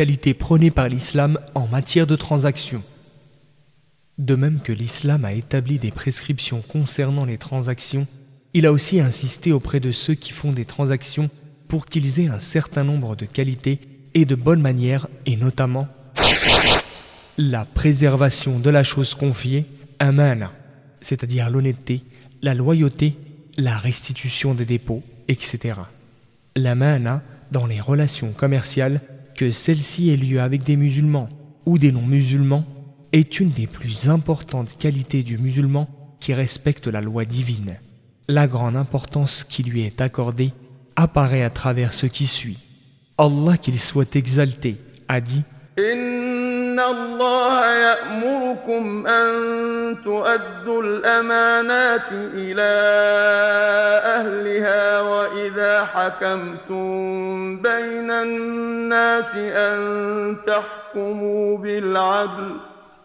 qualité prônée par l'islam en matière de transactions. De même que l'islam a établi des prescriptions concernant les transactions, il a aussi insisté auprès de ceux qui font des transactions pour qu'ils aient un certain nombre de qualités et de bonnes manières, et notamment la préservation de la chose confiée, amana, c'est-à-dire l'honnêteté, la loyauté, la restitution des dépôts, etc. La mana dans les relations commerciales, que celle-ci ait lieu avec des musulmans ou des non-musulmans, est une des plus importantes qualités du musulman qui respecte la loi divine. La grande importance qui lui est accordée apparaît à travers ce qui suit. Allah qu'il soit exalté a dit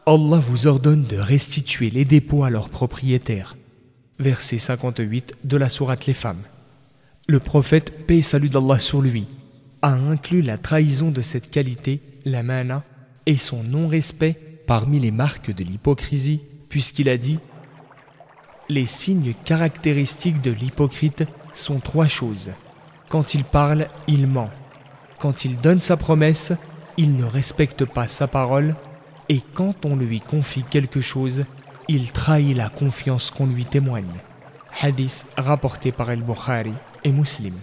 Allah vous ordonne de restituer les dépôts à leurs propriétaires. Verset 58 de la sourate Les Femmes. Le prophète, paix et salut d'Allah sur lui, a inclus la trahison de cette qualité, la mana, et son non-respect parmi les marques de l'hypocrisie, puisqu'il a dit Les signes caractéristiques de l'hypocrite sont trois choses. Quand il parle, il ment. Quand il donne sa promesse, il ne respecte pas sa parole et quand on lui confie quelque chose, il trahit la confiance qu'on lui témoigne. Hadith rapporté par El-Bukhari et Muslim.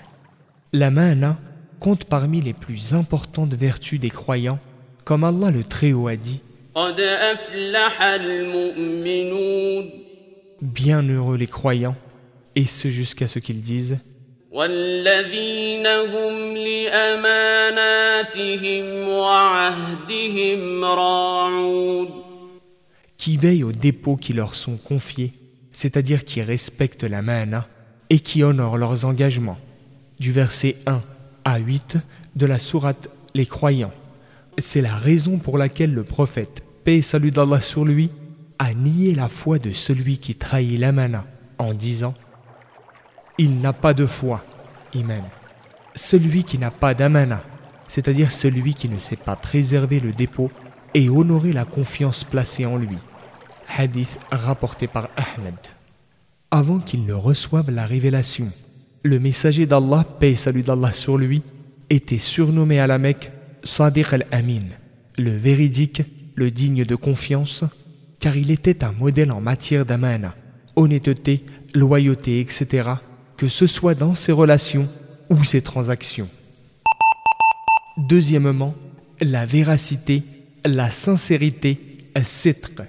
La mana compte parmi les plus importantes vertus des croyants, comme Allah le Très-Haut a dit Bienheureux les croyants, et ce jusqu'à ce qu'ils disent qui veillent aux dépôts qui leur sont confiés, c'est-à-dire qui respectent la mana et qui honorent leurs engagements. Du verset 1 à 8 de la sourate Les croyants. C'est la raison pour laquelle le prophète, paix et salut d'Allah sur lui, a nié la foi de celui qui trahit la mana en disant Il n'a pas de foi, Iman. Celui qui n'a pas d'amana, c'est-à-dire celui qui ne sait pas préserver le dépôt et honorer la confiance placée en lui. Hadith rapporté par Ahmed. Avant qu'il ne reçoive la révélation, le messager d'Allah, paix et salut d'Allah sur lui, était surnommé à la Mecque Sadiq al-Amin, le véridique, le digne de confiance, car il était un modèle en matière d'amana, honnêteté, loyauté, etc., que ce soit dans ses relations ou ses transactions. Deuxièmement, la véracité, la sincérité, citra.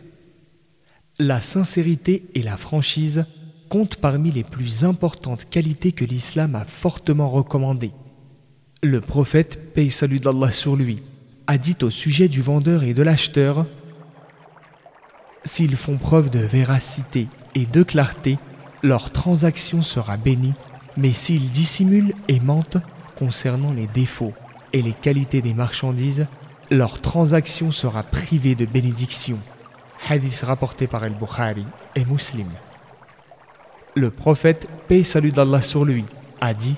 La sincérité et la franchise comptent parmi les plus importantes qualités que l'islam a fortement recommandées. Le prophète, paix et salut d'Allah sur lui, a dit au sujet du vendeur et de l'acheteur S'ils font preuve de véracité et de clarté, leur transaction sera bénie, mais s'ils dissimulent et mentent concernant les défauts et les qualités des marchandises, leur transaction sera privée de bénédiction. Hadith rapporté par El-Bukhari et Muslim. Le prophète, paix et salut d'Allah sur lui, a dit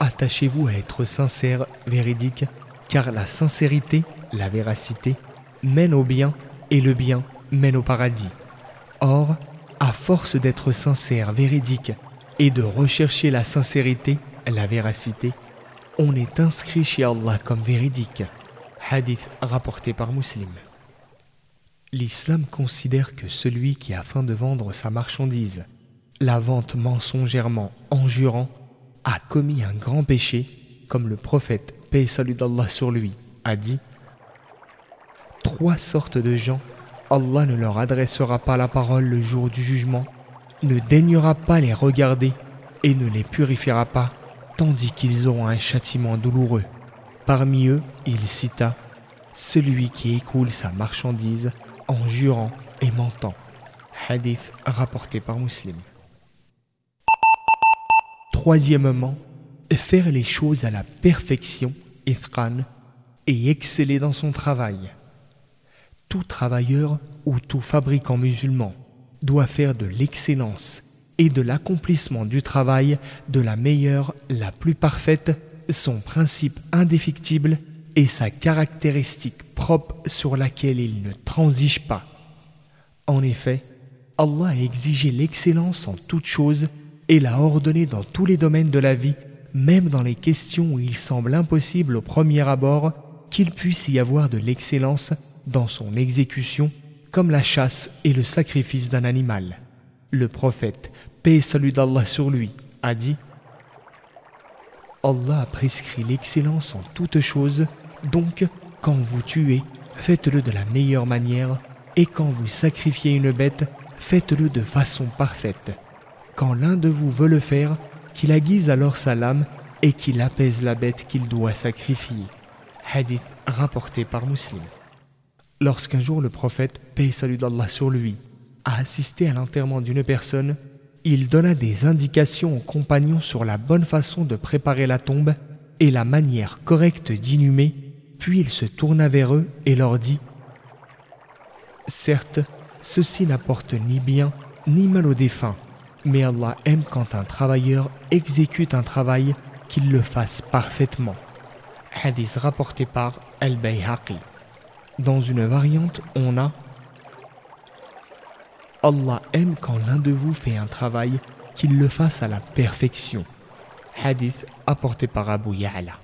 Attachez-vous à être sincère, véridique, car la sincérité, la véracité, mène au bien et le bien mène au paradis. Or, à force d'être sincère, véridique et de rechercher la sincérité, la véracité, on est inscrit chez Allah comme véridique. Hadith rapporté par Muslim. L'islam considère que celui qui, afin de vendre sa marchandise, la vente mensongèrement en jurant, a commis un grand péché, comme le prophète, paix salut d'Allah sur lui, a dit Trois sortes de gens Allah ne leur adressera pas la parole le jour du jugement, ne daignera pas les regarder et ne les purifiera pas, tandis qu'ils auront un châtiment douloureux. Parmi eux, il cita celui qui écoule sa marchandise en jurant et mentant. Hadith rapporté par Muslim. Troisièmement, faire les choses à la perfection, et exceller dans son travail tout travailleur ou tout fabricant musulman doit faire de l'excellence et de l'accomplissement du travail de la meilleure, la plus parfaite, son principe indéfectible est sa caractéristique propre sur laquelle il ne transige pas. En effet, Allah a exigé l'excellence en toutes choses et l'a ordonné dans tous les domaines de la vie, même dans les questions où il semble impossible au premier abord qu'il puisse y avoir de l'excellence dans son exécution, comme la chasse et le sacrifice d'un animal. Le prophète, paix et salut d'Allah sur lui, a dit Allah a prescrit l'excellence en toutes choses, donc quand vous tuez, faites-le de la meilleure manière, et quand vous sacrifiez une bête, faites-le de façon parfaite. Quand l'un de vous veut le faire, qu'il aiguise alors sa lame et qu'il apaise la bête qu'il doit sacrifier. Hadith rapporté par Muslim. Lorsqu'un jour le prophète, paix et salut d'Allah sur lui, a assisté à l'enterrement d'une personne, il donna des indications aux compagnons sur la bonne façon de préparer la tombe et la manière correcte d'inhumer, puis il se tourna vers eux et leur dit Certes, ceci n'apporte ni bien ni mal aux défunts, mais Allah aime quand un travailleur exécute un travail qu'il le fasse parfaitement. Hadith rapporté par Al-Bayhaqi. Dans une variante, on a Allah aime quand l'un de vous fait un travail qu'il le fasse à la perfection. Hadith apporté par Abu Ya'la.